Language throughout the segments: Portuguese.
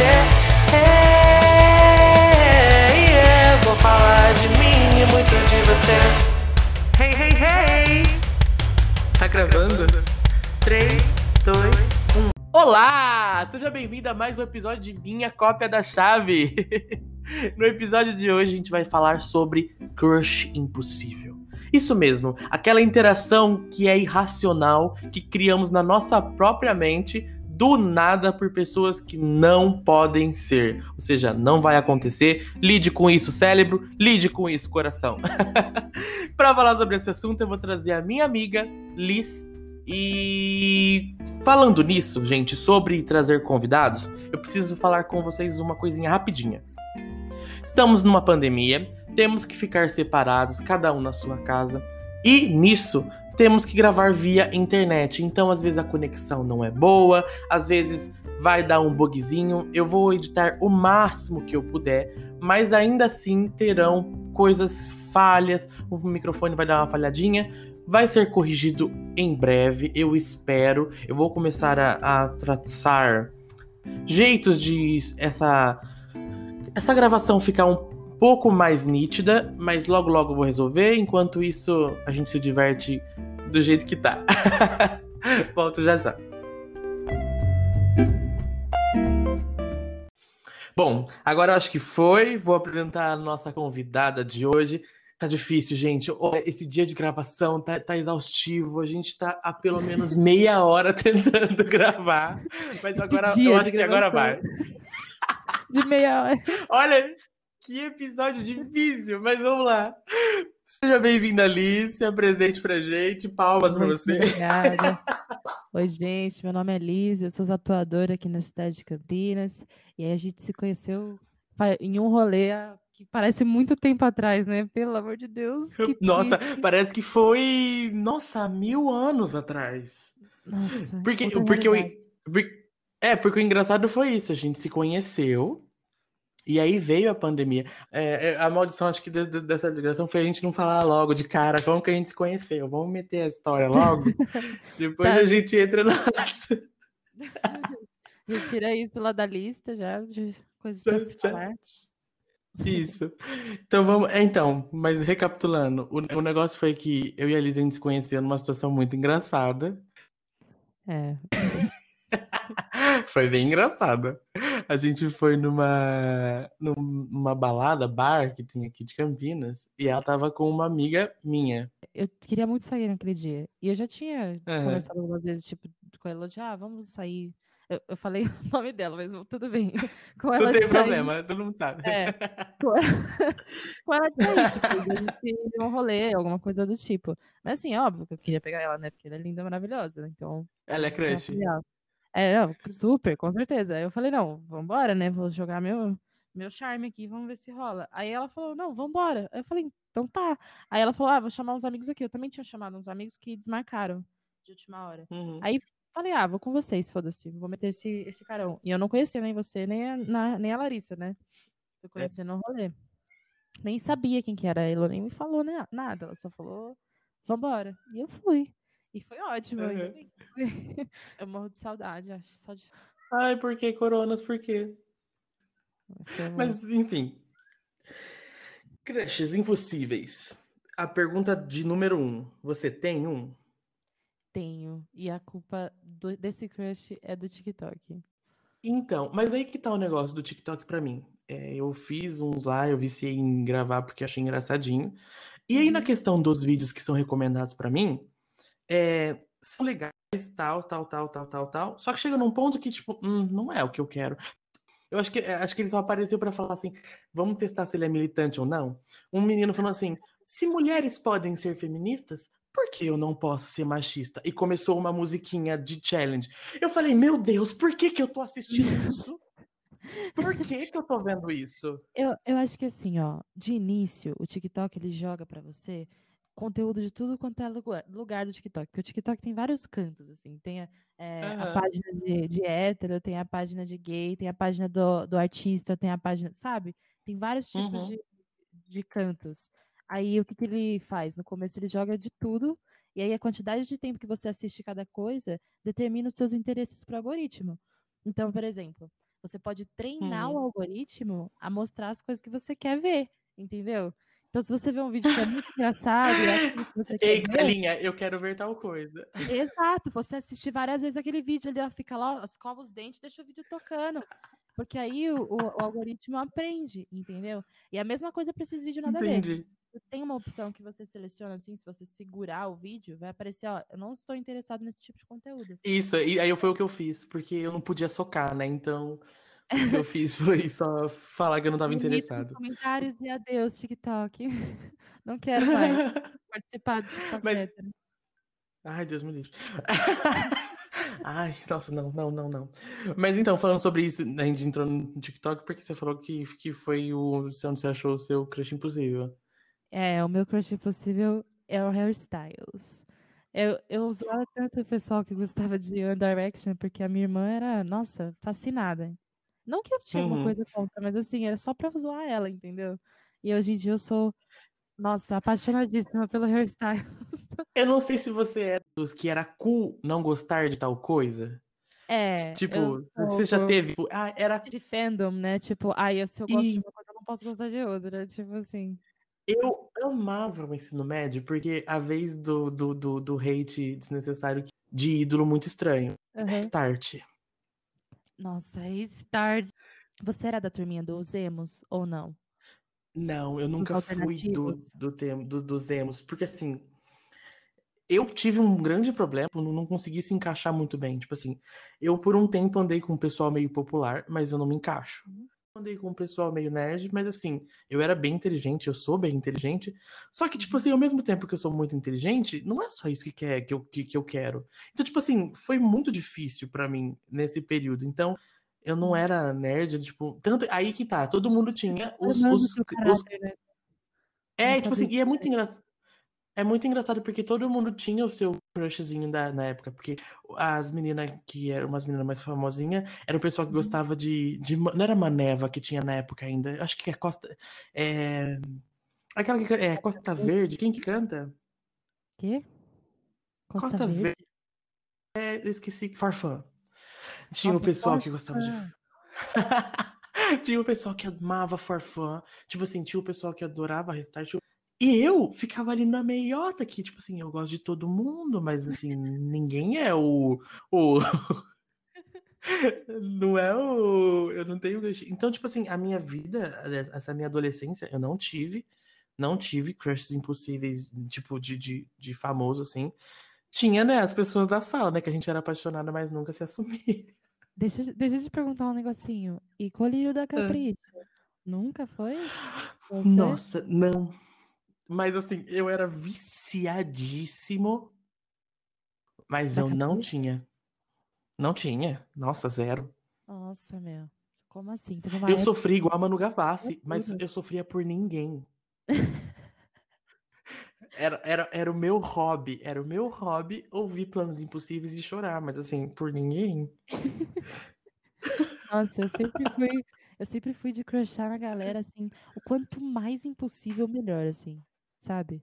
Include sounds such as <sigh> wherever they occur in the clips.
Hey, yeah, vou falar de mim e muito de você. Hey, hey, hey! Tá gravando? 3, 2, 1. Olá! Seja bem-vindo a mais um episódio de Minha Cópia da Chave. <laughs> no episódio de hoje a gente vai falar sobre crush impossível. Isso mesmo, aquela interação que é irracional, que criamos na nossa própria mente do nada por pessoas que não podem ser. Ou seja, não vai acontecer. Lide com isso, cérebro. Lide com isso, coração. <laughs> Para falar sobre esse assunto, eu vou trazer a minha amiga Liz. E falando nisso, gente, sobre trazer convidados, eu preciso falar com vocês uma coisinha rapidinha. Estamos numa pandemia, temos que ficar separados, cada um na sua casa, e nisso temos que gravar via internet. Então, às vezes a conexão não é boa, às vezes vai dar um bugzinho. Eu vou editar o máximo que eu puder, mas ainda assim terão coisas falhas, o microfone vai dar uma falhadinha. Vai ser corrigido em breve, eu espero. Eu vou começar a, a traçar jeitos de essa essa gravação ficar um pouco mais nítida, mas logo logo eu vou resolver. Enquanto isso, a gente se diverte do jeito que tá. <laughs> Volto já já. Bom, agora eu acho que foi. Vou apresentar a nossa convidada de hoje. Tá difícil, gente. Esse dia de gravação tá, tá, exaustivo. A gente tá há pelo menos <laughs> meia hora tentando <laughs> gravar. Mas agora eu acho que agora vai. De meia hora. Olha, que episódio difícil, mas vamos lá. Seja bem-vinda, Alice. Se apresente pra gente. Palmas para você. Obrigada. <laughs> Oi, gente. Meu nome é Liz. Eu sou atuadora aqui na cidade de Campinas. E aí a gente se conheceu em um rolê que parece muito tempo atrás, né? Pelo amor de Deus. <laughs> Nossa, triste. parece que foi. Nossa, mil anos atrás. Nossa. Porque, porque, eu, é, porque o engraçado foi isso. A gente se conheceu. E aí veio a pandemia. É, é a maldição, acho que de, de, dessa ligação foi a gente não falar logo de cara como que a gente se conheceu. Vamos meter a história logo. <laughs> Depois tá. a gente entra na. já <laughs> tira isso lá da lista, já, de coisas para se falar. Isso. Então vamos. É, então, mas recapitulando, o, o negócio foi que eu e a Liz a gente se conheceu numa situação muito engraçada. É. <laughs> <laughs> foi bem engraçada. A gente foi numa, numa balada, bar que tem aqui de Campinas, e ela tava com uma amiga minha. Eu queria muito sair naquele dia. E eu já tinha uhum. conversado algumas vezes, tipo, com ela de, ah, vamos sair. Eu, eu falei <laughs> o nome dela, mas tudo bem. <laughs> Com ela não tem problema, todo mundo sabe. É, com, ela, com ela de sair, tipo, a gente um rolê, alguma coisa do tipo. Mas assim, é óbvio que eu queria pegar ela, né? Porque ela é linda, maravilhosa? Então. Ela é crush. É, não, super, com certeza. Aí eu falei, não, vambora, né? Vou jogar meu, meu charme aqui, vamos ver se rola. Aí ela falou, não, vambora. Aí eu falei, então tá. Aí ela falou, ah, vou chamar uns amigos aqui. Eu também tinha chamado uns amigos que desmarcaram de última hora. Uhum. Aí falei, ah, vou com vocês, foda-se, vou meter esse, esse carão. E eu não conhecia nem você, nem a, na, nem a Larissa, né? Tô é. conhecendo o rolê. Nem sabia quem que era ela, nem me falou né, nada. Ela só falou, vambora. E eu fui. E foi ótimo. Uhum. <laughs> Eu morro de saudade, acho. Só de... Ai, por que coronas? Por quê? Mas, enfim. Crushes impossíveis. A pergunta de número um. Você tem um? Tenho. E a culpa do, desse crush é do TikTok. Então, mas aí que tá o negócio do TikTok para mim. É, eu fiz uns lá, eu viciei em gravar porque achei engraçadinho. E aí, na uhum. questão dos vídeos que são recomendados para mim, é, são legais, tal, tal, tal, tal, tal, tal. Só que chega num ponto que, tipo, hum, não é o que eu quero. Eu acho que acho que ele só apareceu para falar assim: vamos testar se ele é militante ou não. Um menino falou assim: se mulheres podem ser feministas, por que eu não posso ser machista? E começou uma musiquinha de challenge. Eu falei, meu Deus, por que, que eu tô assistindo isso? Por que, que eu tô vendo isso? Eu, eu acho que assim, ó, de início, o TikTok ele joga para você conteúdo de tudo quanto é lugar do TikTok. Porque o TikTok tem vários cantos, assim. Tem a, é, uhum. a página de, de hétero, tem a página de gay, tem a página do, do artista, tem a página, sabe? Tem vários tipos uhum. de, de cantos. Aí o que, que ele faz? No começo ele joga de tudo, e aí a quantidade de tempo que você assiste cada coisa determina os seus interesses para o algoritmo. Então, por exemplo, Você pode treinar hum. o algoritmo a mostrar as coisas que você quer ver, entendeu? Então, se você vê um vídeo que é muito engraçado, é Ei, Calinha, eu quero ver tal coisa. Exato, você assistir várias vezes aquele vídeo ali, fica lá, escova os dentes, deixa o vídeo tocando. Porque aí o, o, o algoritmo aprende, entendeu? E a mesma coisa para esses vídeos nada Entendi. a ver. Tem uma opção que você seleciona assim, se você segurar o vídeo, vai aparecer, ó, eu não estou interessado nesse tipo de conteúdo. Isso, e aí foi o que eu fiz, porque eu não podia socar, né? Então, o que eu fiz foi só falar que eu não estava interessado. Comentários e adeus, TikTok. <laughs> Não quero mais <laughs> participar do TikTok. Mas... Ai, Deus me livre. <laughs> Ai, nossa, não, não, não, não. Mas então, falando sobre isso, a gente entrou no TikTok porque você falou que, que foi o onde você achou o seu crush impossível. É, o meu crush impossível é o Hairstyles. Eu, eu zoava tanto o pessoal que gostava de One Direction, porque a minha irmã era, nossa, fascinada. Não que eu tinha uhum. uma coisa contra, mas assim, era só pra zoar ela, entendeu? E hoje em dia eu sou, nossa, apaixonadíssima pelo hairstyles. <laughs> Eu não sei se você é dos que era cool não gostar de tal coisa. É. Tipo, você já teve. Tipo, ah, era. De fandom, né? Tipo, ai, se eu gosto e... de uma coisa, eu não posso gostar de outra. Tipo assim. Eu amava o ensino médio, porque a vez do, do, do, do hate desnecessário de ídolo muito estranho. Uhum. Start. Nossa, Start. Você era da turminha dos emos ou não? Não, eu nunca fui do, do, do, dos emos, porque assim, eu tive um grande problema, não, não consegui se encaixar muito bem. Tipo assim, eu por um tempo andei com um pessoal meio popular, mas eu não me encaixo. Uhum. Andei com um pessoal meio nerd, mas assim, eu era bem inteligente, eu sou bem inteligente. Só que, tipo uhum. assim, ao mesmo tempo que eu sou muito inteligente, não é só isso que, quer, que, eu, que, que eu quero. Então, tipo assim, foi muito difícil para mim nesse período. Então, eu não era nerd, tipo, tanto aí que tá, todo mundo tinha os, os, os... Né? É, tipo assim, e é muito engraçado. É muito engraçado porque todo mundo tinha o seu crushzinho da, na época, porque as meninas que eram umas meninas mais famosinhas, era o pessoal que uhum. gostava de, de. Não era Maneva que tinha na época ainda. Acho que é Costa. É, aquela que é Costa Verde, quem que canta? Quê? Costa, Costa Verde. Verde. É, eu esqueci. Farfã. Tinha o pessoal que gostava de. <laughs> tinha o pessoal que amava Farfã. Tipo assim, tinha o pessoal que adorava Restart. E eu ficava ali na meiota que, tipo assim, eu gosto de todo mundo, mas assim, ninguém é o. o... <laughs> não é o. Eu não tenho. Então, tipo assim, a minha vida, essa minha adolescência, eu não tive. Não tive crushes impossíveis, tipo, de, de, de famoso, assim. Tinha, né, as pessoas da sala, né, que a gente era apaixonada, mas nunca se assumia. Deixa, deixa eu te perguntar um negocinho. E colírio da Capricho? Nunca foi? Você? Nossa, não. Mas assim, eu era viciadíssimo, mas eu não tinha. Não tinha. Nossa, zero. Nossa, meu. Como assim? eu época... sofri igual a Manu Gavassi, mas eu sofria por ninguém. <laughs> Era, era, era o meu hobby, era o meu hobby ouvir planos impossíveis e chorar, mas assim, por ninguém. <laughs> Nossa, eu sempre fui, eu sempre fui de crushar na galera, assim, o quanto mais impossível, melhor, assim, sabe?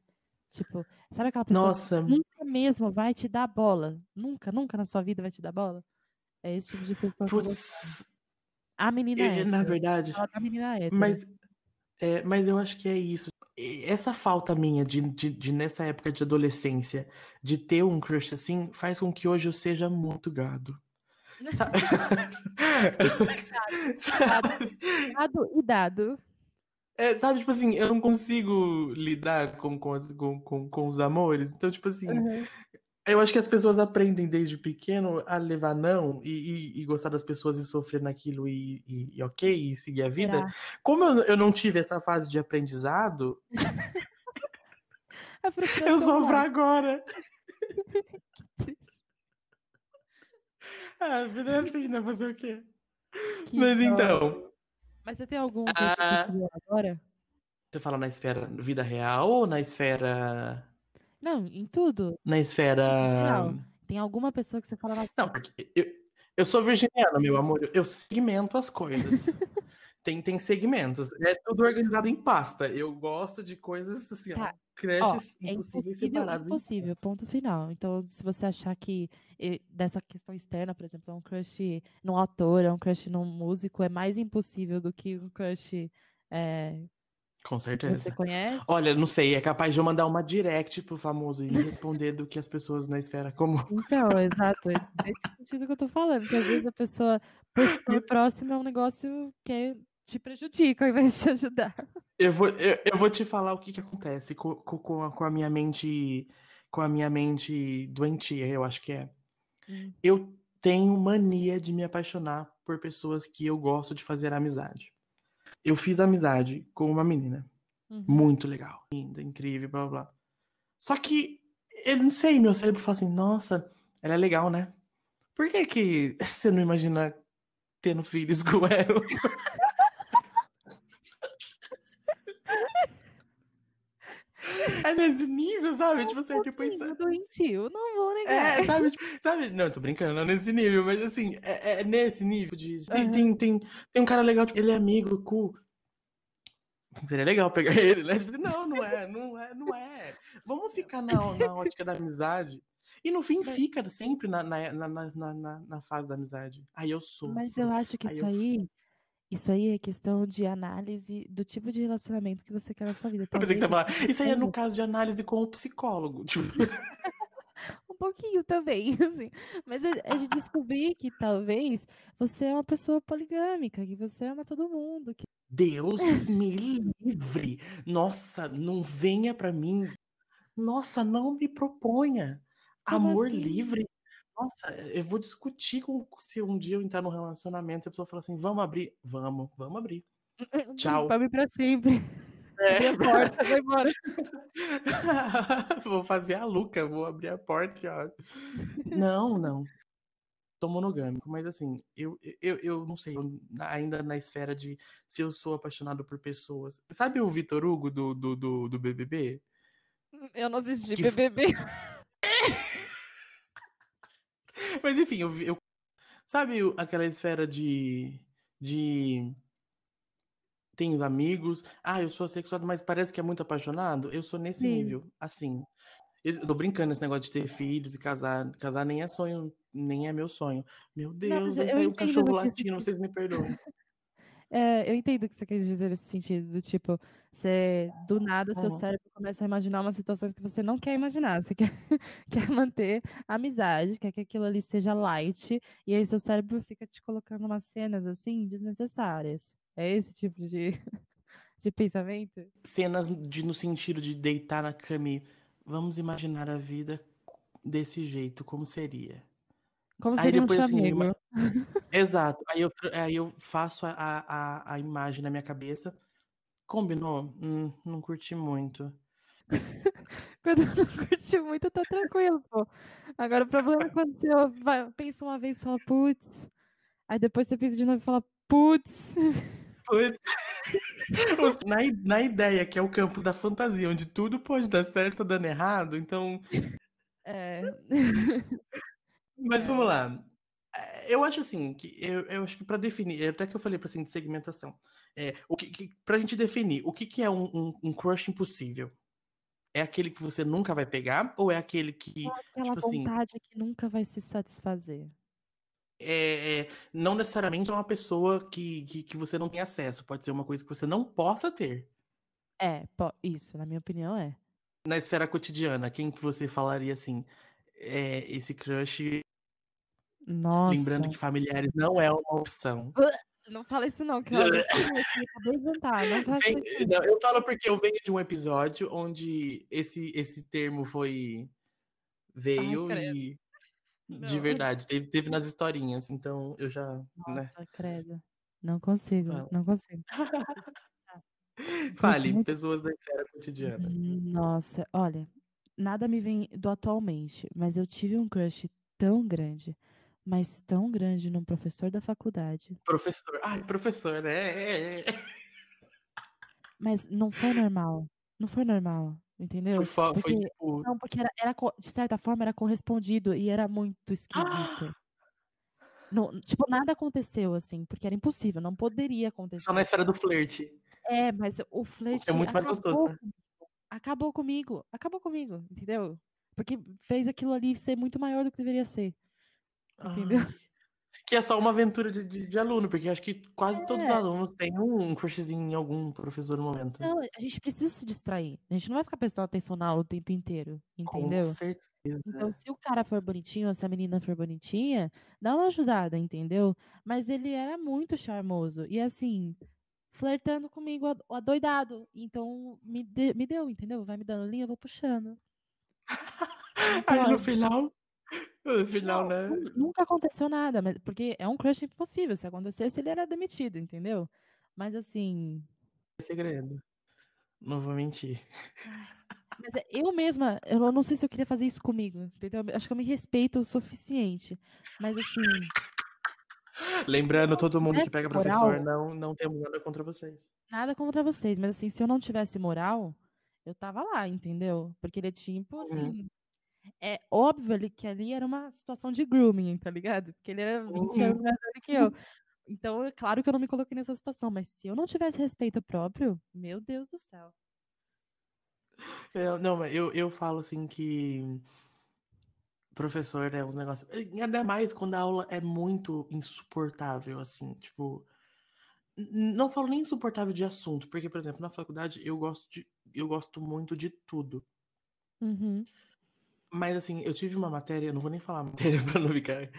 Tipo, sabe aquela pessoa Nossa. que nunca mesmo vai te dar bola? Nunca, nunca na sua vida vai te dar bola? É esse tipo de pessoa Puts, A menina é, Na verdade. A menina é. Mas, é, mas eu acho que é isso essa falta minha de, de, de, nessa época de adolescência, de ter um crush assim, faz com que hoje eu seja muito gado. <laughs> Sabe? <laughs> Gado e dado. É, sabe, tipo assim, eu não consigo lidar com, com, com, com, os amores. Então, tipo assim, uhum. Eu acho que as pessoas aprendem desde pequeno a levar não e, e, e gostar das pessoas e sofrer naquilo e, e ok, e seguir a vida. Será? Como eu, eu, não tive essa fase de aprendizado, <laughs> eu sofro agora. <laughs> ah, a vida é assim, né? Fazer o quê? Que Mas bom. então. Mas você tem algum que ah, agora? Você fala na esfera vida real ou na esfera não, em tudo. Na esfera. Tem alguma pessoa que você fala assim. Não, porque eu, eu sou virginiano, meu amor. Eu segmento as coisas. <laughs> tem, tem segmentos. É tudo organizado em pasta. Eu gosto de coisas assim, tá. ó, crushes ó, é impossíveis separados. Impossível, ponto final. Então, se você achar que dessa questão externa, por exemplo, é um crush num ator, é um crush num músico, é mais impossível do que um crush é, com certeza. Você conhece? Olha, não sei, é capaz de eu mandar uma direct pro famoso e responder do que as pessoas na esfera comum. <laughs> Então, exato. É nesse sentido que eu tô falando, que às vezes a pessoa, por <laughs> ser próxima, é um negócio que te prejudica ao invés de te ajudar. Eu vou, eu, eu vou te falar o que, que acontece com, com, a, com a minha mente, com a minha mente doentia, eu acho que é. Hum. Eu tenho mania de me apaixonar por pessoas que eu gosto de fazer amizade eu fiz amizade com uma menina. Uhum. Muito legal. Linda, incrível, blá blá. Só que, eu não sei, meu cérebro fala assim, nossa, ela é legal, né? Por que que <laughs> você não imagina tendo filhos com ela? <laughs> É nesse nível, sabe? É tipo assim, tipo isso. doentio, não vou negar. É, sabe? <laughs> Tipo, sabe? Não, tô brincando, não é nesse nível, mas assim, é, é nesse nível de. Tem, uhum. tem, tem, tem, um cara legal, tipo, ele é amigo, cool. Seria legal pegar <laughs> ele, né? Tipo, assim, não, não é, não é, não é. Vamos ficar na, na ótica da amizade. E no fim fica sempre na, na, na, na, na fase da amizade. Aí eu sou. Mas eu acho que aí isso aí isso aí é questão de análise do tipo de relacionamento que você quer na sua vida. Eu pensei que você falar, isso aí é no caso de análise com o psicólogo. <laughs> Tipo. <laughs> um pouquinho também, <laughs> assim. Mas é, é de descobrir que talvez você é uma pessoa poligâmica, que você ama todo mundo. Que... Deus me livre! Nossa, não venha para mim. Nossa, não me proponha. Como Amor assim? livre nossa, eu vou discutir com se um dia eu entrar num relacionamento e a pessoa fala assim: vamos abrir. Vamos, vamos abrir. <laughs> Tchau. Vamos pra sempre. <laughs> É. a porta, vai embora. <laughs> vou fazer a Luca, vou abrir a porta. Ó. Não, não. Sou monogâmico, mas assim, eu, eu, eu não sei, eu, ainda na esfera de se eu sou apaixonado por pessoas. Sabe o Vitor Hugo do, do, do, do BBB? Eu não assisti que... BBB. Mas enfim, eu, eu, sabe aquela esfera de de tem os amigos, ah, eu sou sexuado, mas parece que é muito apaixonado. Eu sou nesse Sim. nível, assim. Eu tô brincando nesse negócio de ter filhos e casar. Casar nem é sonho, nem é meu sonho. Meu Deus, vai sair um cachorro latino, vocês me perdoem. É, eu entendo o que você quer dizer nesse sentido, do tipo, você, do nada, seu cérebro começa a imaginar umas situações que você não quer imaginar. Você <laughs> quer, quer manter a amizade, quer que aquilo ali seja light, e aí seu cérebro fica te colocando umas cenas, assim, desnecessárias. É esse tipo de, <laughs> de pensamento? Cenas de, no sentido de deitar na cama e vamos imaginar a vida desse jeito, como seria. Como seria um assim, uma... <laughs> Exato. Aí eu, aí eu faço a, a, a imagem na minha cabeça. Combinou? Hum, não curti muito. <laughs> quando não curti muito, tá tranquilo, pô. Agora o problema é quando você vai, pensa uma vez e fala, putz. Aí depois você pensa de novo e fala, putz. Putz. <laughs> na, na ideia que é o campo da fantasia, onde tudo pode dar certo ou dando errado, então. É. Mas é. vamos lá. É, eu acho assim, que eu, eu acho que para definir, até que eu falei para assim, de segmentação, é, o que, que pra gente definir, o que, que é um, um, um, crush impossível? É aquele que você nunca vai pegar ou é aquele que. É aquela tipo assim vontade assim, que nunca vai se satisfazer. É, é, não necessariamente é uma pessoa que, que, que, você não tem acesso, pode ser uma coisa que você não possa ter. É, isso, na minha opinião, é. Na esfera cotidiana, quem que você falaria assim? É, esse crush nossa. Lembrando que familiares não é uma opção. Não fala isso não, que eu <laughs> acabei de. Não, não eu falo porque eu venho de um episódio onde esse, esse termo foi veio Ai, e de verdade teve, teve nas historinhas, então eu já. Né? Nossa, né? credo. Não consigo, Fala. não consigo. <laughs> Fale, pessoas da esfera cotidiana. Nossa, olha, nada me vem do atualmente, mas eu tive um crush tão grande mas tão grande num professor da faculdade. Professor. Ai, professor, né? É, é, é. Mas não foi normal. Não foi normal, entendeu? Foi, porque, foi tipo... Não, porque era, era, de certa forma era correspondido e era muito esquisito. Ah! Não, tipo, nada aconteceu, assim, porque era impossível, não poderia acontecer. Só na esfera do flerte. É, mas o flerte. É muito mais gostoso. Né? Acabou comigo, acabou comigo, entendeu? Porque fez aquilo ali ser muito maior do que deveria ser. Entendeu? Ai, que é só uma aventura de, de, de, aluno, porque acho que quase é. todos os alunos têm um crushzinho em algum professor no momento. Não, a gente precisa se distrair. A gente não vai ficar prestando atenção na aula o tempo inteiro, entendeu? Com certeza. Então, se o cara for bonitinho, se a menina for bonitinha, dá uma ajudada, entendeu? Mas ele era muito charmoso. E assim, flertando comigo, adoidado. Então, me, de, me deu, entendeu? Vai me dando linha, eu vou puxando. <laughs> Aí no final. No final, não, né? Nunca aconteceu nada, mas porque é um crush impossível. Se acontecesse, ele era demitido, entendeu? Mas assim. Segredo. Não vou mentir. <laughs> Mas é, eu mesma, eu não sei se eu queria fazer isso comigo, entendeu? Acho que eu me respeito o suficiente. Mas assim. Lembrando todo mundo que pega moral, professor, não, não temos nada contra vocês. Nada contra vocês, mas assim, se eu não tivesse moral, eu tava lá, entendeu? Porque ele é tipo assim. Uhum. É óbvio que ali era uma situação de grooming, tá ligado? Porque ele era 20 uhum. anos mais velho que eu. Então, é claro que eu não me coloquei nessa situação, mas se eu não tivesse respeito próprio, meu Deus do céu. É, não, eu, eu falo assim que professor é né, uns negócios. Ainda mais quando a aula é muito insuportável, assim, tipo. Não falo nem insuportável de assunto, porque, por exemplo, na faculdade eu gosto, de, eu gosto muito de tudo. Uhum. Mas assim, eu tive uma matéria, não vou nem falar <laughs> matéria pra não ficar.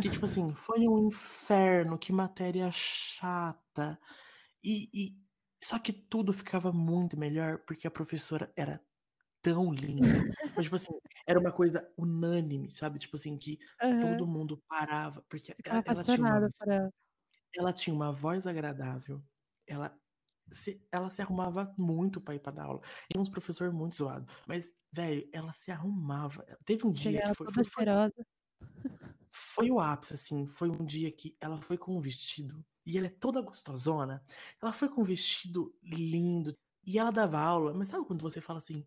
Que, tipo assim, foi um inferno, que matéria chata. E, e, só que tudo ficava muito melhor porque a professora era tão linda. Mas, tipo assim, era uma coisa unânime, sabe? Tipo assim, que uhum. todo mundo parava. Porque ela, ela, tinha uma, ela. ela tinha uma voz agradável. Ela se, ela se arrumava muito pra ir pra dar aula. E uns professores muito zoados. Mas, velho, ela se arrumava. Teve um dia que foi, foi, foi, foi o ápice, assim. Foi um dia que ela foi com um vestido e ela é toda gostosona. Ela foi com um vestido lindo e ela dava aula, mas sabe quando você fala assim: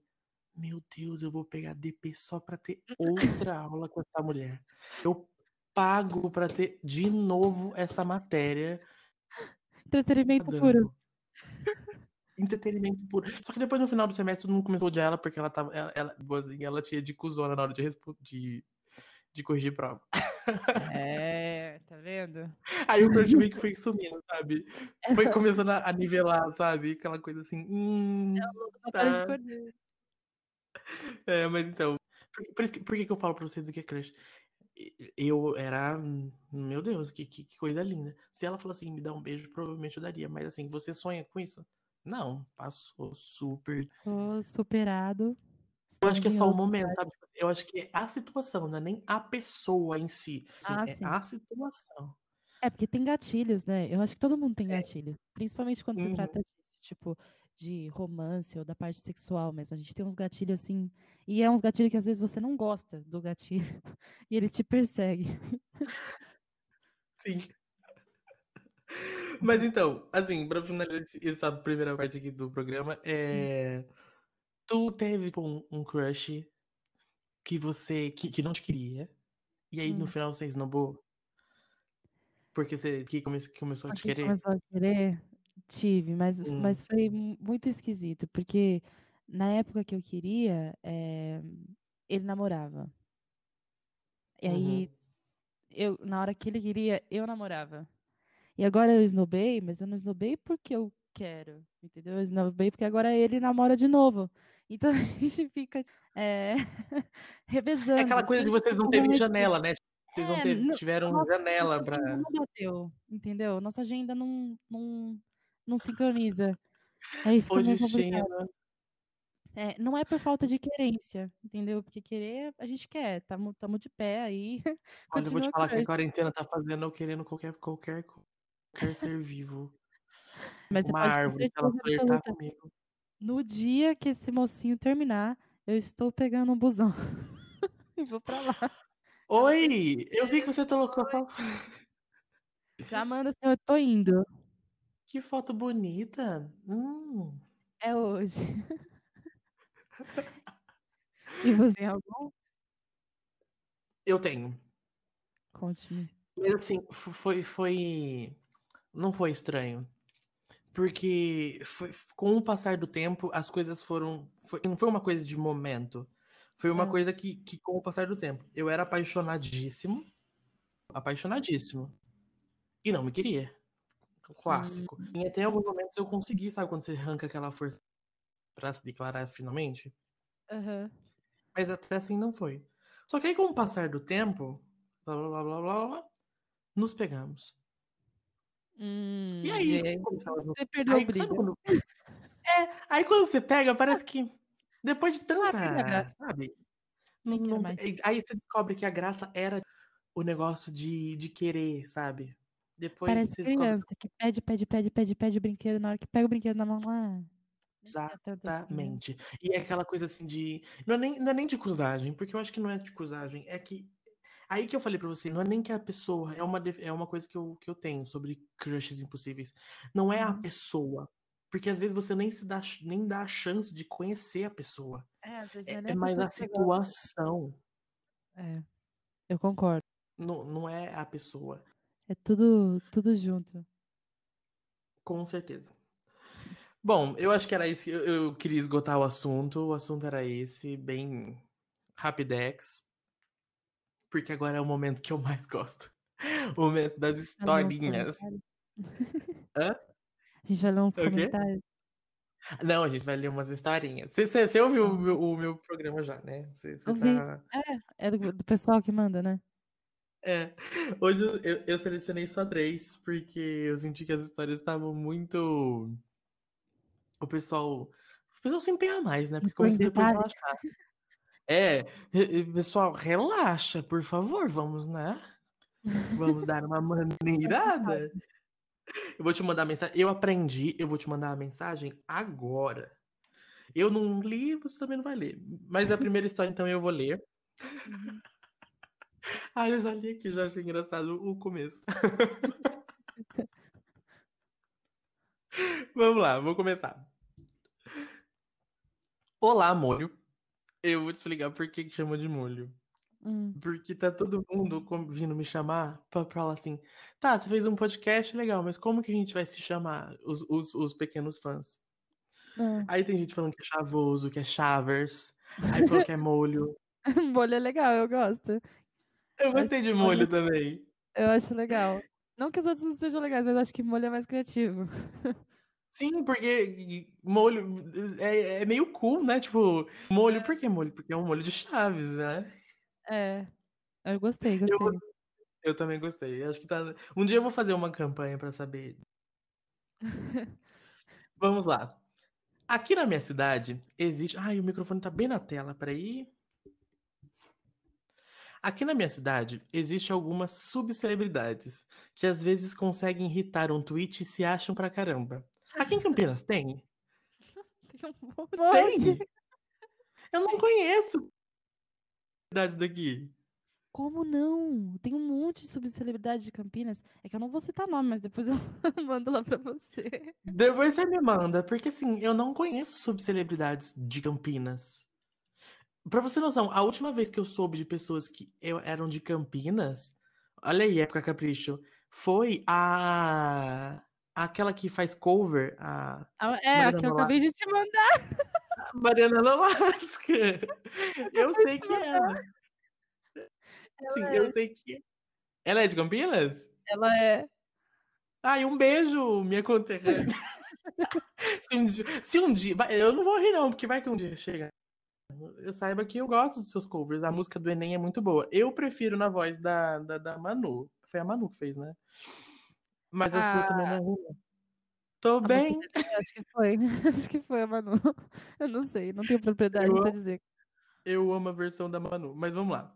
Meu Deus, eu vou pegar DP só pra ter <laughs> outra aula com essa mulher. Eu pago pra ter de novo essa matéria. Entretenimento tá puro. Entretenimento puro. Só que depois no final do semestre todo mundo começou a odiar ela porque ela tava. Ela, ela, ela tinha de cuzona na hora de, de, de corrigir prova. É, tá vendo? <laughs> Aí o crush meio que foi sumindo, sabe? Foi <laughs> começando a nivelar, sabe? Aquela coisa assim. Hum, é, tá. <laughs> é, mas então. Por, isso que, por que, que eu falo pra vocês do que é crush? Eu era. Meu Deus, que, que, que coisa linda. Se ela falasse assim, me dá um beijo, provavelmente eu daria. Mas assim, você sonha com isso? Não, passou super. Sou superado. Eu acho que é só o momento, sabe? Tipo assim, eu acho que é a situação, não é nem a pessoa em si. Assim, ah, é sim. a situação. É, porque tem gatilhos, né? Eu acho que todo mundo tem é. gatilhos. Principalmente quando uhum. se trata disso, tipo, de romance ou da parte sexual mesmo. A gente tem uns gatilhos assim. E é uns gatilhos que às vezes você não gosta do gatilho. <laughs> e ele te persegue. Sim. Mas então, assim, pra finalizar essa primeira parte aqui do programa, é. Hum tu teve tipo, um, um crush que você que, que não te queria e aí hum. no final você esnobou? Porque você que, come, que começou a te querer? Começou a querer? Tive, mas, hum. mas foi muito esquisito, porque na época que eu queria, é, ele namorava. E aí, uhum. eu, na hora que ele queria, eu namorava. E agora eu esnobei, mas eu não esnobei porque eu quero, entendeu? Eu esnobei porque agora ele namora de novo. Então <laughs> a gente fica <laughs> é, revezando. É aquela coisa de vocês não terem janela, né? Vocês é, não tiveram nossa, janela para. Não bateu, entendeu? Nossa agenda não, não, não sincroniza. Aí fica É, não é por falta de querência, entendeu? Porque querer, a gente quer, tamo, tamo de pé aí. <laughs> Olha, eu vou te falar que a quarentena tá fazendo eu querendo qualquer, qualquer, qualquer ser vivo. Mas Uma árvore, ela flertar comigo no dia que esse mocinho terminar, eu estou pegando um busão <laughs> e vou pra lá. Oi! Eu vi que você colocou. Já manda assim, eu tô indo. Que foto bonita. Hum. É hoje. <laughs> e você tem algum? Eu tenho. Conte-me. Mas assim, foi, foi. Não foi estranho. Porque foi, com o passar do tempo, as coisas foram. Foi, não foi uma coisa de momento. Foi uma é. coisa que, que, com o passar do tempo, eu era apaixonadíssimo. Apaixonadíssimo. E não me queria. Clássico. Hum. E até alguns momentos eu consegui, sabe, quando você arranca aquela força pra se declarar finalmente? Uhum. Mas até assim não foi. Só que aí, com o passar do tempo, blá blá blá blá blá, blá nos pegamos. Hum, e aí, é. você perdeu aí, o brilho. Quando... É, aí quando você pega, parece que depois de tanta, ah, sabe? Não, não, aí você descobre que a graça era o negócio de, de querer, sabe? Depois Parece você criança descobre... que pede, pede, pede, pede, pede o brinquedo, na hora que pega o brinquedo na mão lá. Exatamente. E é aquela coisa assim de. Não é, nem, não é nem de cruzagem, porque eu acho que não é de cruzagem. É que. Aí que eu falei pra você, não é nem que a pessoa. É uma, é uma coisa que eu, que eu tenho sobre crushes impossíveis. Não é a uhum. pessoa. Porque às vezes você nem se dá, nem dá a chance de conhecer a pessoa. É, às vezes é, é, é mais a situação. É, eu concordo. Não, não é a pessoa. É tudo, tudo junto. Com certeza. Bom, eu acho que era isso. Eu, eu queria esgotar o assunto. O assunto era esse, bem rapidex. Porque agora é o momento que eu mais gosto. O momento das historinhas. Hã? A gente vai ler uns comentários. Não, a gente vai ler umas historinhas. Você, ouviu o meu, o meu, programa já, né? Você, você tá... É, é do, do, pessoal que manda, né? É. Hoje eu, eu, selecionei só três, porque eu senti que as histórias estavam muito. O pessoal. O pessoal se empenha mais, né? Porque como se depois relaxar. É, pessoal, relaxa, por favor, vamos, né? Vamos dar uma maneirada. <laughs> Eu vou te mandar a mensagem. Eu aprendi, eu vou te mandar a mensagem agora. Eu não li, você também não vai ler. Mas a primeira história, então, eu vou ler. <laughs> Ah, eu já li aqui, já achei engraçado o começo. <laughs> Vamos lá, vou começar. Olá, molho. Eu vou te explicar por que, que chama de molho. Hum. Porque tá todo mundo vindo me chamar pra falar assim: tá, você fez um podcast legal, mas como que a gente vai se chamar, os, os, os pequenos fãs? Hum. Aí tem gente falando que é chavoso, que é chavers, aí falou que é molho. <laughs> molho é legal, eu gosto. Eu gostei de molho, molho também. Eu acho legal. Não que os outros não sejam legais, mas acho que molho é mais criativo. <laughs> Sim, porque molho é, é meio cool, né? Tipo, molho, é. por que molho? Porque é um molho de chaves, né? É. Eu gostei, gostei. Eu, eu também gostei. Acho que tá. Um dia eu vou fazer uma campanha para saber. <laughs> Vamos lá. Aqui na minha cidade existe. Ai, o microfone tá bem na tela, peraí. Aqui na minha cidade existe algumas subcelebridades que às vezes conseguem irritar um tweet e se acham pra caramba. Aqui em Campinas tem? <laughs> Tem um monte. Tem? Eu não conheço daqui. Como não? Tem um monte de subcelebridade de Campinas. É que eu não vou citar nome, mas depois eu <laughs> mando lá pra você. Depois você me manda, porque assim, eu não conheço subcelebridades de Campinas. Pra você noção, a última vez que eu soube de pessoas que eram de Campinas, olha aí, época capricho, foi a aquela que faz cover, a É, a que eu acabei de te mandar. <laughs> Mariana Nolasca. <laughs> Eu sei que é ela. Sim, é. eu sei que é. Ela é de Campinas? Ela é. Ai, um beijo, minha conterrânea. <laughs> se, um dia, se um dia. Eu não vou rir, não, porque vai que um dia chega. Eu saiba que eu gosto dos seus covers. A música do Enem é muito boa. Eu prefiro na voz da, da, da Manu. Foi a Manu que fez, né? Mas a ah. sua também não é ruim. Tô bem. Acho que foi. <laughs> Acho que foi a Manu. <laughs> Eu não sei, não tenho propriedade para dizer. Eu amo a versão da Manu, mas vamos lá.